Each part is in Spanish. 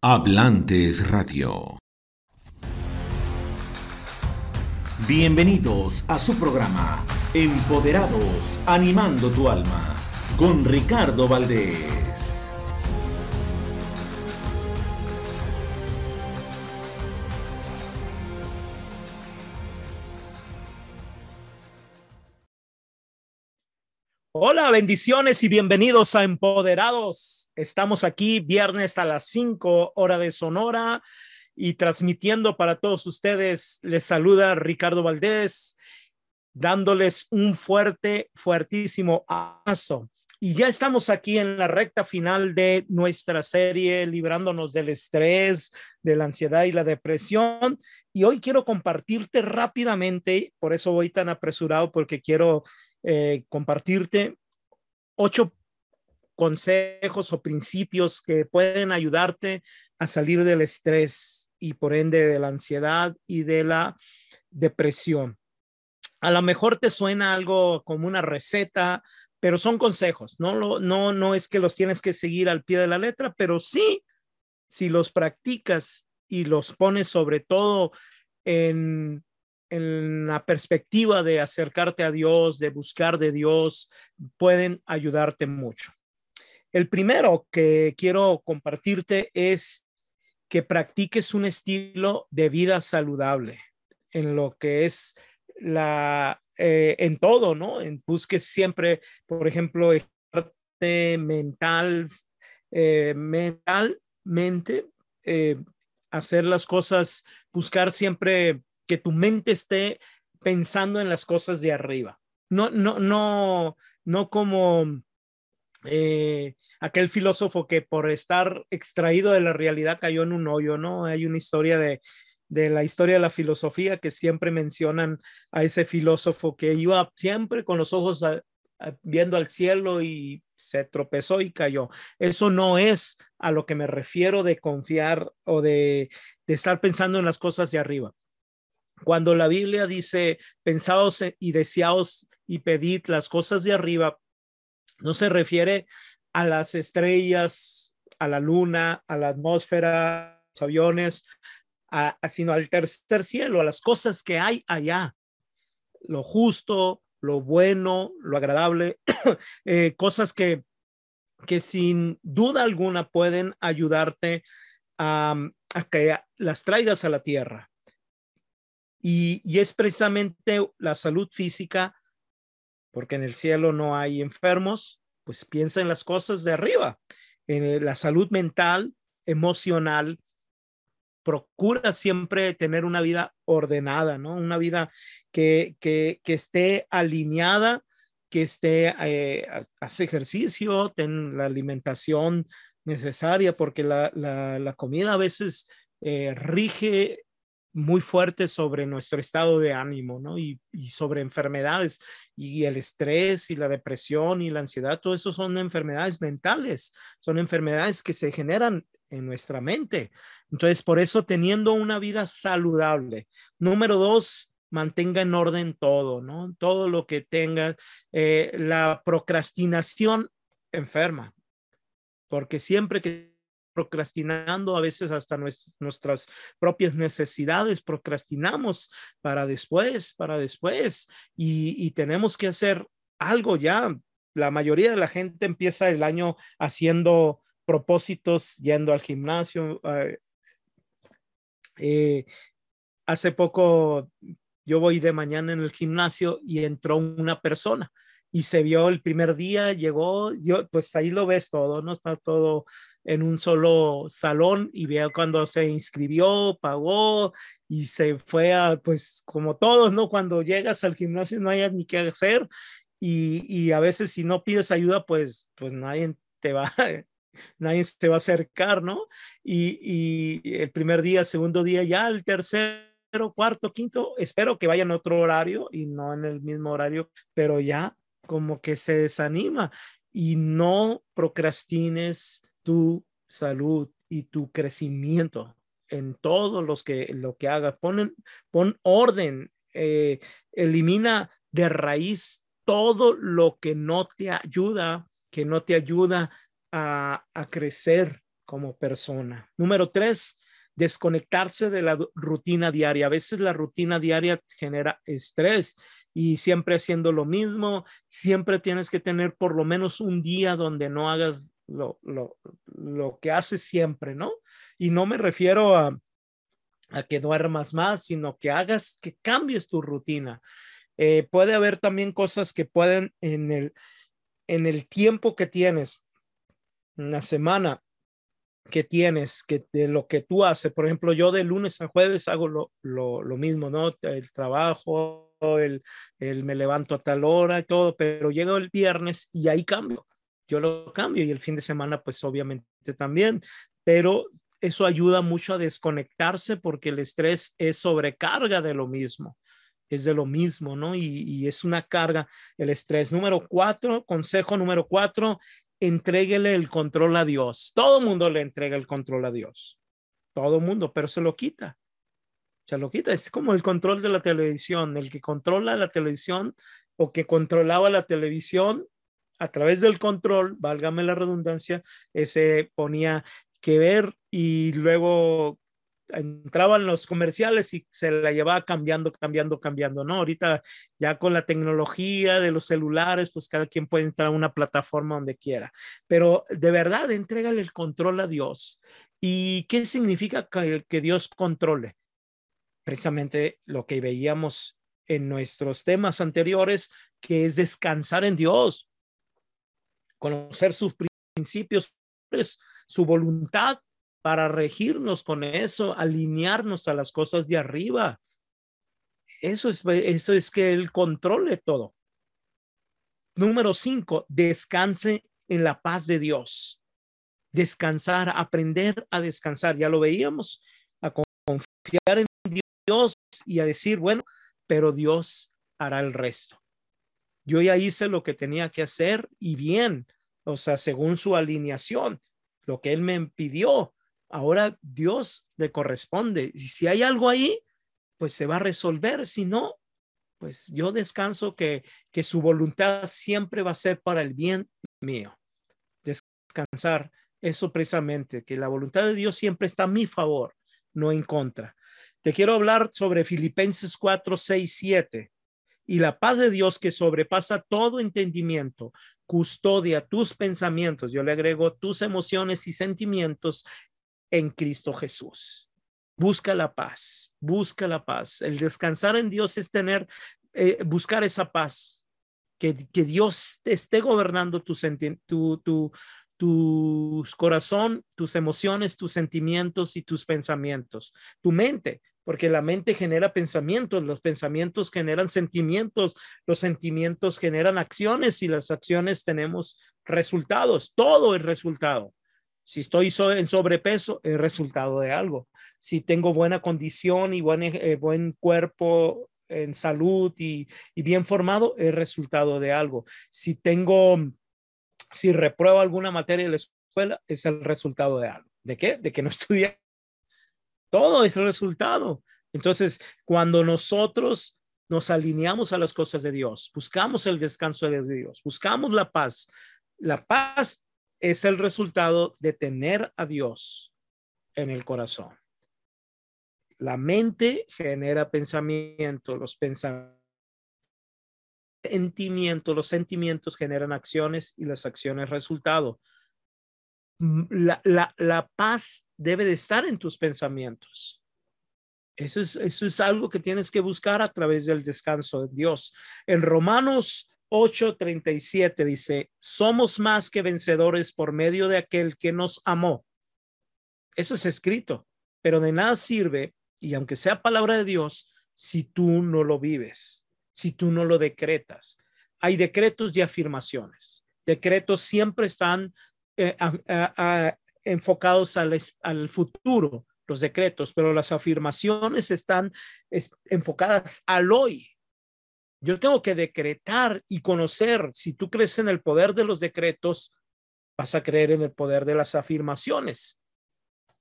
Hablantes Radio. Bienvenidos a su programa Empoderados, animando tu alma, con Ricardo Valdés. Hola, bendiciones y bienvenidos a Empoderados. Estamos aquí viernes a las 5 hora de Sonora y transmitiendo para todos ustedes. Les saluda Ricardo Valdés, dándoles un fuerte, fuertísimo abrazo. Y ya estamos aquí en la recta final de nuestra serie, librándonos del estrés, de la ansiedad y la depresión. Y hoy quiero compartirte rápidamente, por eso voy tan apresurado, porque quiero eh, compartirte ocho consejos o principios que pueden ayudarte a salir del estrés y por ende de la ansiedad y de la depresión. A lo mejor te suena algo como una receta, pero son consejos, no, no, no es que los tienes que seguir al pie de la letra, pero sí, si los practicas y los pones sobre todo en en la perspectiva de acercarte a Dios, de buscar de Dios, pueden ayudarte mucho. El primero que quiero compartirte es que practiques un estilo de vida saludable en lo que es la, eh, en todo, ¿no? En busques siempre, por ejemplo, mental, eh, mentalmente, eh, hacer las cosas, buscar siempre que tu mente esté pensando en las cosas de arriba. No, no, no, no como eh, aquel filósofo que por estar extraído de la realidad cayó en un hoyo, ¿no? Hay una historia de, de la historia de la filosofía que siempre mencionan a ese filósofo que iba siempre con los ojos viendo al cielo y se tropezó y cayó. Eso no es a lo que me refiero de confiar o de, de estar pensando en las cosas de arriba. Cuando la Biblia dice, pensados y deseados y pedid las cosas de arriba, no se refiere a las estrellas, a la luna, a la atmósfera, a los aviones, sino al tercer cielo, a las cosas que hay allá, lo justo, lo bueno, lo agradable, eh, cosas que, que sin duda alguna pueden ayudarte a que las traigas a la tierra. Y, es precisamente la salud física, porque en el cielo no hay enfermos, pues piensa en las cosas de arriba, en la salud mental, emocional, procura siempre tener una vida ordenada, ¿no? Una vida que, que, esté alineada, que esté, eh, hace ejercicio, ten la alimentación necesaria, porque la, la, comida a veces eh, rige muy fuerte sobre nuestro estado de ánimo, ¿no? Y, sobre enfermedades y el estrés y la depresión y la ansiedad, todo eso son enfermedades mentales, son enfermedades que se generan en nuestra mente. Entonces, por eso teniendo una vida saludable. Número dos, mantenga en orden todo, ¿no? Todo lo que tenga. Eh, la procrastinación enferma, porque siempre que procrastinando a veces hasta nuestras, propias necesidades, procrastinamos para después, para después, y, tenemos que hacer algo ya. La mayoría de la gente empieza el año haciendo propósitos, yendo al gimnasio. Eh, hace poco yo voy de mañana en el gimnasio y entró una persona y se vio el primer día, llegó, yo, pues ahí lo ves todo, ¿no? Está todo en un solo salón y veo cuando se inscribió, pagó y se fue a, pues como todos, ¿no? Cuando llegas al gimnasio no hay ni qué hacer y, y a veces si no pides ayuda, pues, pues nadie te va, nadie te va a acercar, ¿no? Y, y el primer día, segundo día, ya el tercero, cuarto, quinto, espero que vayan otro horario y no en el mismo horario, pero ya como que se desanima y no procrastines tu salud y tu crecimiento en todos los que lo que hagas. Pon, pon orden, eh, elimina de raíz todo lo que no te ayuda, que no te ayuda a, a crecer como persona. Número tres, desconectarse de la rutina diaria. A veces la rutina diaria genera estrés y siempre haciendo lo mismo, siempre tienes que tener por lo menos un día donde no hagas lo, que haces siempre, ¿no? Y no me refiero a, a que duermas más, sino que hagas, que cambies tu rutina. Eh, puede haber también cosas que pueden en el, en el tiempo que tienes, una semana, que tienes, que de lo que tú haces. Por ejemplo, yo de lunes a jueves hago lo, lo, lo mismo, ¿no? El trabajo, el, el, me levanto a tal hora y todo, pero llego el viernes y ahí cambio. Yo lo cambio y el fin de semana, pues obviamente también, pero eso ayuda mucho a desconectarse porque el estrés es sobrecarga de lo mismo. Es de lo mismo, ¿no? Y, y es una carga el estrés. Número cuatro, consejo número cuatro, entréguele el control a Dios. Todo mundo le entrega el control a Dios. Todo mundo, pero se lo quita. Se lo quita. Es como el control de la televisión. El que controla la televisión o que controlaba la televisión a través del control, válgame la redundancia, ese ponía que ver y luego entraban los comerciales y se la llevaba cambiando, cambiando, cambiando, ¿no? Ahorita ya con la tecnología de los celulares, pues cada quien puede entrar a una plataforma donde quiera, pero de verdad, entrégale el control a Dios. ¿Y qué significa que, que Dios controle? Precisamente lo que veíamos en nuestros temas anteriores, que es descansar en Dios, conocer sus principios, su voluntad para regirnos con eso, alinearnos a las cosas de arriba. Eso es, eso es que Él controle todo. Número cinco, descanse en la paz de Dios. Descansar, aprender a descansar. Ya lo veíamos, a confiar en Dios y a decir, bueno, pero Dios hará el resto. Yo ya hice lo que tenía que hacer y bien, o sea, según su alineación, lo que Él me pidió, ahora Dios le corresponde. Y si hay algo ahí, pues se va a resolver. Si no, pues yo descanso que, que su voluntad siempre va a ser para el bien mío. Descansar, eso precisamente, que la voluntad de Dios siempre está a mi favor, no en contra. Te quiero hablar sobre Filipenses 4, 6, 7. Y la paz de Dios que sobrepasa todo entendimiento, custodia tus pensamientos, yo le agrego tus emociones y sentimientos en Cristo Jesús. Busca la paz, busca la paz. El descansar en Dios es tener, eh, buscar esa paz, que, que Dios te esté gobernando tu, tu, tu, tu corazón, tus emociones, tus sentimientos y tus pensamientos, tu mente, porque la mente genera pensamientos, los pensamientos generan sentimientos, los sentimientos generan acciones y las acciones tenemos resultados, todo es resultado. Si estoy en sobrepeso, es resultado de algo. Si tengo buena condición y buen, eh, cuerpo en salud y, bien formado, es resultado de algo. Si tengo, si repruebo alguna materia en la escuela, es el resultado de algo. ¿De qué? De que no estudié. Todo es resultado. Entonces, cuando nosotros nos alineamos a las cosas de Dios, buscamos el descanso de Dios, buscamos la paz, la paz es el resultado de tener a Dios en el corazón. La mente genera pensamiento, los pensamientos, los sentimientos generan acciones y las acciones resultado. La, la, la paz debe de estar en tus pensamientos. Eso es, eso es algo que tienes que buscar a través del descanso de Dios. En Romanos 8:37 dice, somos más que vencedores por medio de aquel que nos amó. Eso es escrito, pero de nada sirve, y aunque sea palabra de Dios, si tú no lo vives, si tú no lo decretas. Hay decretos y afirmaciones. Decretos siempre están eh, enfocados al, al futuro, los decretos, pero las afirmaciones están enfocadas al hoy, yo tengo que decretar y conocer. Si tú crees en el poder de los decretos, vas a creer en el poder de las afirmaciones.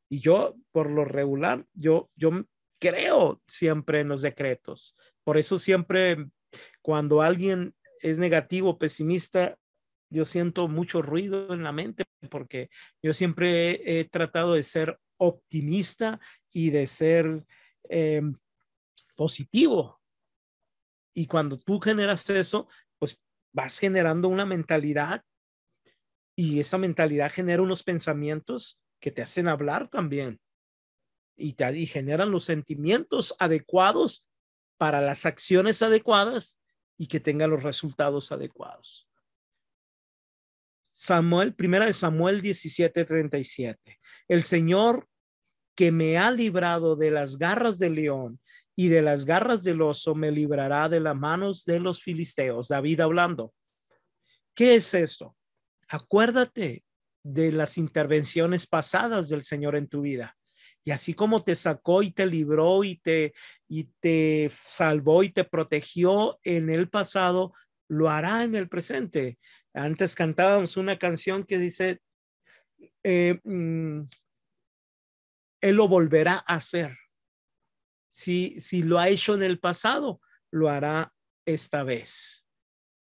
Y yo, por lo regular, yo, yo creo siempre en los decretos. Por eso siempre, cuando alguien es negativo, pesimista, yo siento mucho ruido en la mente porque yo siempre he, tratado de ser optimista y de ser eh, positivo. Y cuando tú generas eso, pues vas generando una mentalidad y esa mentalidad genera unos pensamientos que te hacen hablar también y, te, y generan los sentimientos adecuados para las acciones adecuadas y que tengan los resultados adecuados. Samuel, primera de Samuel 17:37. El Señor que me ha librado de las garras del león y de las garras del oso me librará de las manos de los filisteos. David hablando. ¿Qué es esto? Acuérdate de las intervenciones pasadas del Señor en tu vida. Y así como te sacó y te libró y te, y te salvó y te protegió en el pasado, lo hará en el presente. Antes cantábamos una canción que dice, eh, mm, Él lo volverá a hacer. Si, si lo ha hecho en el pasado, lo hará esta vez.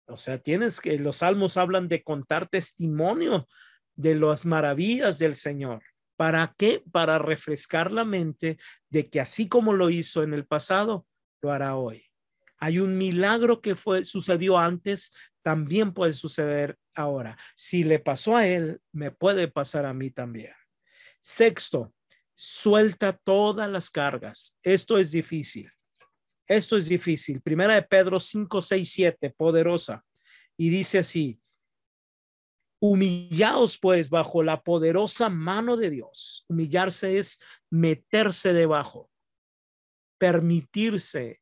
O sea, tienes que, los salmos hablan de contar testimonio de las maravillas del Señor. ¿Para qué? Para refrescar la mente de que así como lo hizo en el pasado, lo hará hoy. Hay un milagro que fue sucedió antes, también puede suceder ahora. Si le pasó a él, me puede pasar a mí también. Sexto, suelta todas las cargas. Esto es difícil. Esto es difícil. Primera de Pedro 5, 6, 7, poderosa. Y dice así, Humillaos pues bajo la poderosa mano de Dios. Humillarse es meterse debajo, permitirse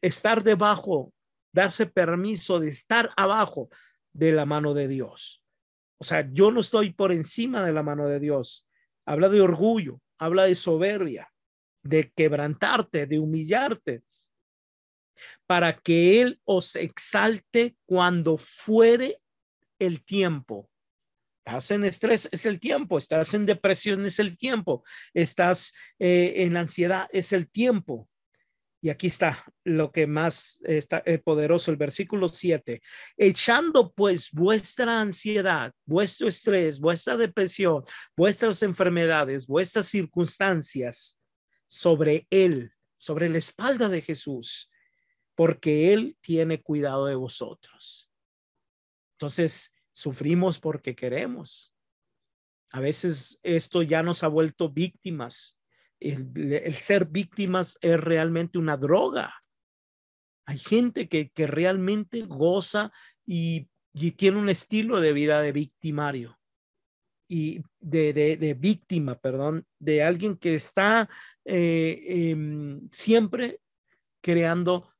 estar debajo, darse permiso de estar abajo de la mano de Dios. O sea, yo no estoy por encima de la mano de Dios. Habla de orgullo, habla de soberbia, de quebrantarte, de humillarte, para que Él os exalte cuando fuere el tiempo. Estás en estrés, es el tiempo. Estás en depresión, es el tiempo. Estás eh, en ansiedad, es el tiempo. Y aquí está lo que más está eh, poderoso, el versículo 7. Echando pues vuestra ansiedad, vuestro estrés, vuestra depresión, vuestras enfermedades, vuestras circunstancias sobre Él, sobre la espalda de Jesús porque Él tiene cuidado de vosotros. Entonces, sufrimos porque queremos. A veces esto ya nos ha vuelto víctimas. El, ser víctimas es realmente una droga. Hay gente que, que realmente goza y, tiene un estilo de vida de victimario y de, de, víctima, perdón, de alguien que está eh, em, siempre creando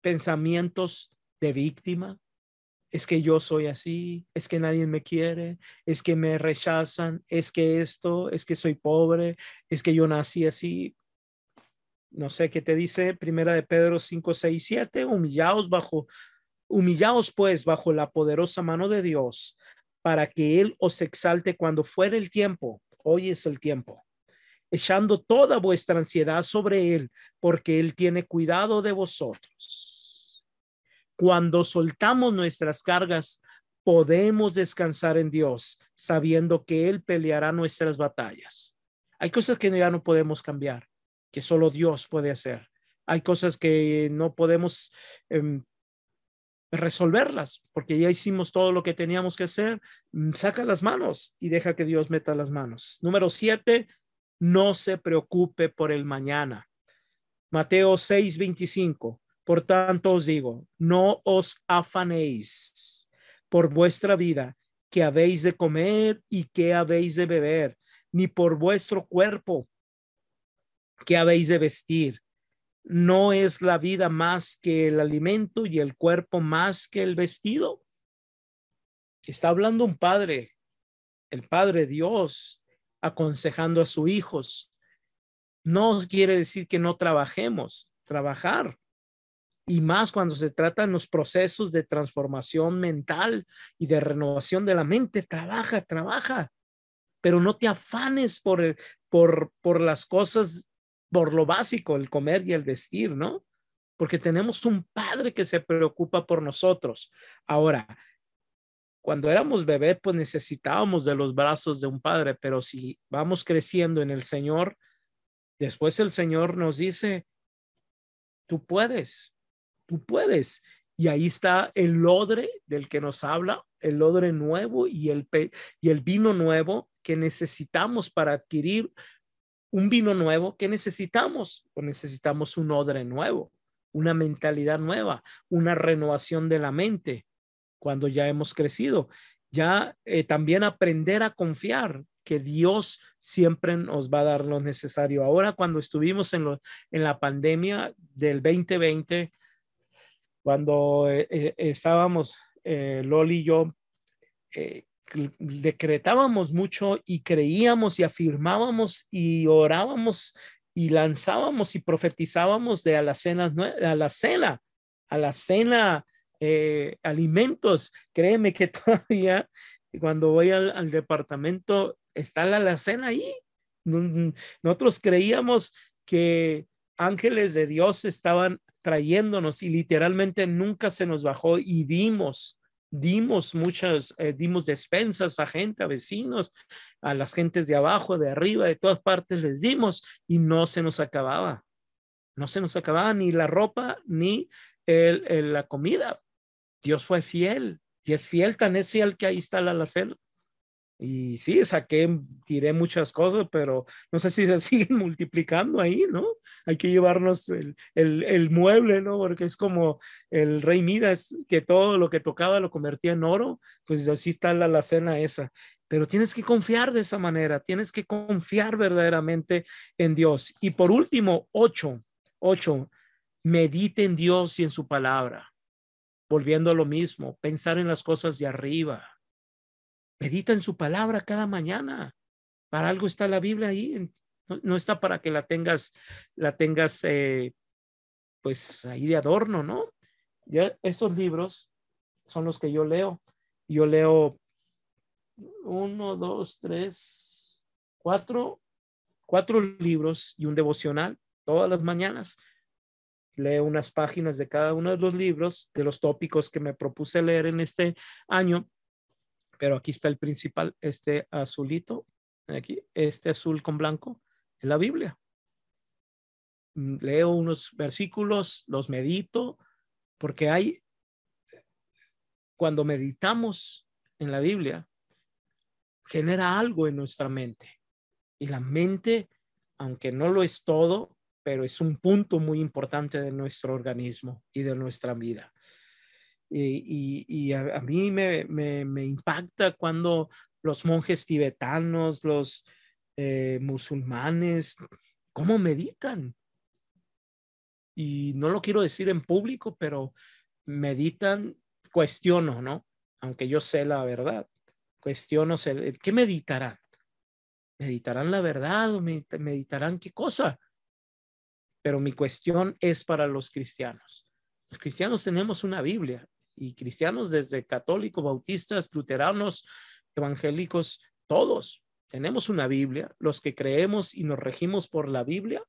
pensamientos de víctima. Es que yo soy así, es que nadie me quiere, es que me rechazan, es que esto, es que soy pobre, es que yo nací así. No sé qué te dice Primera de Pedro 5, 6, 7. Humillaos bajo, humillaos pues bajo la poderosa mano de Dios para que Él os exalte cuando fuera el tiempo. Hoy es el tiempo echando toda vuestra ansiedad sobre Él, porque Él tiene cuidado de vosotros. Cuando soltamos nuestras cargas, podemos descansar en Dios, sabiendo que Él peleará nuestras batallas. Hay cosas que ya no podemos cambiar, que solo Dios puede hacer. Hay cosas que no podemos em, resolverlas, porque ya hicimos todo lo que teníamos que hacer. Mm, saca las manos y deja que Dios meta las manos. Número siete, no se preocupe por el mañana. Mateo 6:25. Por tanto os digo, no os afanéis por vuestra vida, que habéis de comer y que habéis de beber, ni por vuestro cuerpo, que habéis de vestir. ¿No es la vida más que el alimento y el cuerpo más que el vestido? Está hablando un padre, el Padre Dios, aconsejando a sus hijos. No quiere decir que no trabajemos, trabajar. Y más cuando se tratan los procesos de transformación mental y de renovación de la mente, trabaja, trabaja. Pero no te afanes por, por, por las cosas, por lo básico, el comer y el vestir, ¿no? porque tenemos un padre que se preocupa por nosotros. Ahora, cuando éramos bebés, pues necesitábamos de los brazos de un padre, pero si vamos creciendo en el Señor, después el Señor nos dice, tú puedes, tú puedes. Y ahí está el odre del que nos habla, el odre nuevo y el, y el vino nuevo que necesitamos para adquirir un vino nuevo. ¿Qué necesitamos? Pues necesitamos un odre nuevo, una mentalidad nueva, una renovación de la mente cuando ya hemos crecido. Ya eh, también aprender a confiar que Dios siempre nos va a dar lo necesario. Ahora, cuando estuvimos en, lo, en la pandemia del 2020, cuando eh, eh, estábamos, Loli y yo, decretábamos mucho y creíamos y afirmábamos y orábamos y lanzábamos y profetizábamos de a la cena, a la cena, a la cena eh, alimentos. Créeme que todavía cuando voy al, departamento está la alacena ahí. Nosotros creíamos que ángeles de Dios estaban trayéndonos y literalmente nunca se nos bajó y dimos, dimos muchas, eh, dimos despensas a gente, a vecinos, a las gentes de abajo, de arriba, de todas partes les dimos y no se nos acababa. No se nos acababa ni la ropa ni el, la comida. Dios fue fiel y es fiel, tan es fiel que ahí está la alacena. Y sí, saqué, tiré muchas cosas, pero no sé si se siguen multiplicando ahí, ¿no? Hay que llevarnos el, el, mueble, ¿no? Porque es como el rey Midas, que todo lo que tocaba lo convertía en oro, pues así está la alacena esa. Pero tienes que confiar de esa manera, tienes que confiar verdaderamente en Dios. Y por último, ocho, ocho, medite en Dios y en su palabra volviendo a lo mismo, pensar en las cosas de arriba. Medita en su palabra cada mañana. Para algo está la Biblia ahí. No, está para que la tengas, la tengas, eh, pues ahí de adorno, ¿no? Ya estos libros son los que yo leo. Yo leo uno, dos, tres, cuatro, cuatro libros y un devocional todas las mañanas leo unas páginas de cada uno de los libros, de los tópicos que me propuse leer en este año, pero aquí está el principal, este azulito, aquí, este azul con blanco, en la Biblia. Mm, leo unos versículos, los medito, porque hay, cuando meditamos en la Biblia, genera algo en nuestra mente. Y la mente, aunque no lo es todo, pero es un punto muy importante de nuestro organismo y de nuestra vida. Y, a, mí me, impacta cuando los monjes tibetanos, los eh, musulmanes, cómo meditan. Y no lo quiero decir en público, pero meditan, cuestiono, ¿no? Aunque yo sé la verdad, cuestiono, ¿qué meditarán? ¿Meditarán la verdad o meditarán qué cosa? pero mi cuestión es para los cristianos. Los cristianos tenemos una Biblia y cristianos desde católicos, bautistas, luteranos, evangélicos, todos tenemos una Biblia, los que creemos y nos regimos por la Biblia,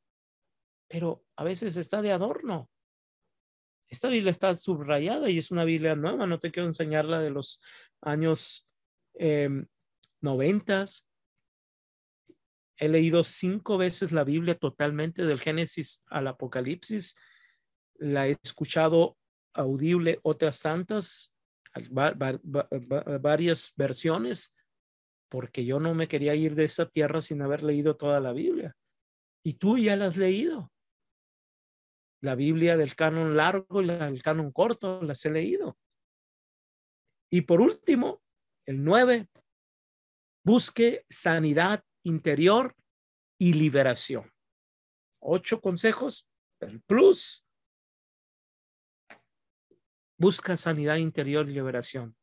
pero a veces está de adorno. Esta Biblia está subrayada y es una Biblia nueva, no te quiero enseñar la de los años em, noventas, He leído cinco veces la Biblia totalmente del Génesis al Apocalipsis. La he escuchado audible otras tantas, varias versiones, porque yo no me quería ir de esta tierra sin haber leído toda la Biblia. Y tú ya la has leído. La Biblia del canon largo y la del canon corto las he leído. Y por último, el nueve, busque sanidad interior y liberación. Ocho consejos, el plus. Busca sanidad interior y liberación.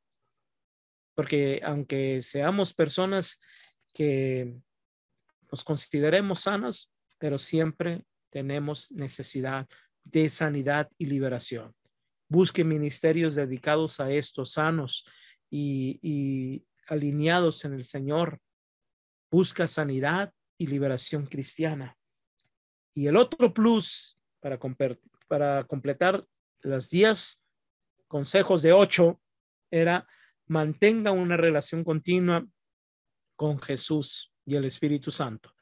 Porque aunque seamos personas que nos consideremos sanos, pero siempre tenemos necesidad de sanidad y liberación. Busque ministerios dedicados a estos sanos y, alineados en el Señor busca sanidad y liberación cristiana. Y el otro plus para para completar los 10 consejos de 8 era mantenga una relación continua con Jesús y el Espíritu Santo.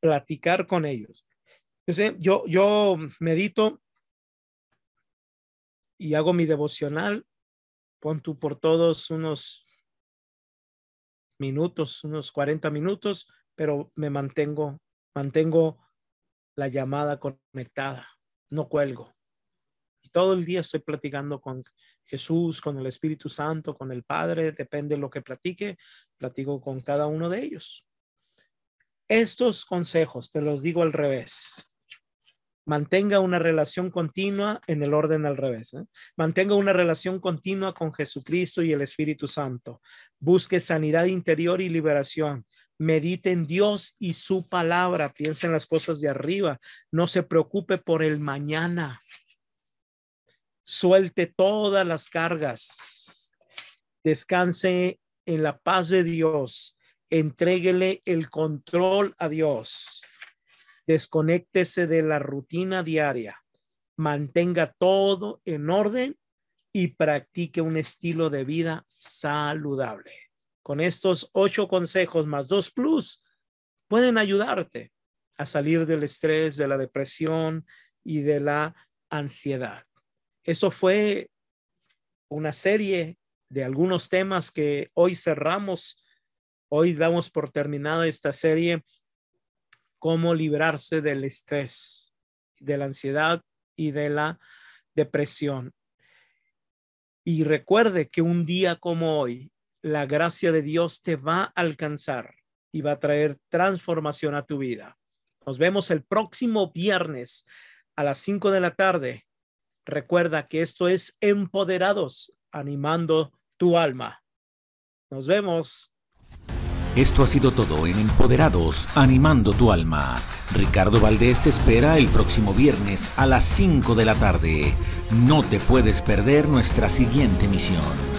Platicar con ellos. yo, yo medito y hago mi devocional. Pon tú por todos unos minutos, unos 40 minutos, pero me mantengo, mantengo la llamada conectada, no cuelgo. Todo el día estoy platicando con Jesús, con el Espíritu Santo, con el Padre, depende de lo que platique, platico con cada uno de ellos. Estos consejos te los digo al revés. Mantenga una relación continua en el orden al revés. ¿eh? Mantenga una relación continua con Jesucristo y el Espíritu Santo. Busque sanidad interior y liberación. Medite en Dios y su palabra. Piense en las cosas de arriba. No se preocupe por el mañana. Suelte todas las cargas. Descanse en la paz de Dios. Entréguele el control a Dios desconéctese de la rutina diaria, mantenga todo en orden y practique un estilo de vida saludable. Con estos ocho consejos más dos plus, pueden ayudarte a salir del estrés, de la depresión y de la ansiedad. Eso fue una serie de algunos temas que hoy cerramos. Hoy damos por terminada esta serie cómo librarse del estrés, de la ansiedad y de la depresión. Y recuerde que un día como hoy, la gracia de Dios te va a alcanzar y va a traer transformación a tu vida. Nos vemos el próximo viernes a las 5 de la tarde. Recuerda que esto es Empoderados, animando tu alma. Nos vemos. Esto ha sido todo en Empoderados, animando tu alma. Ricardo Valdés te espera el próximo viernes a las 5 de la tarde. No te puedes perder nuestra siguiente misión.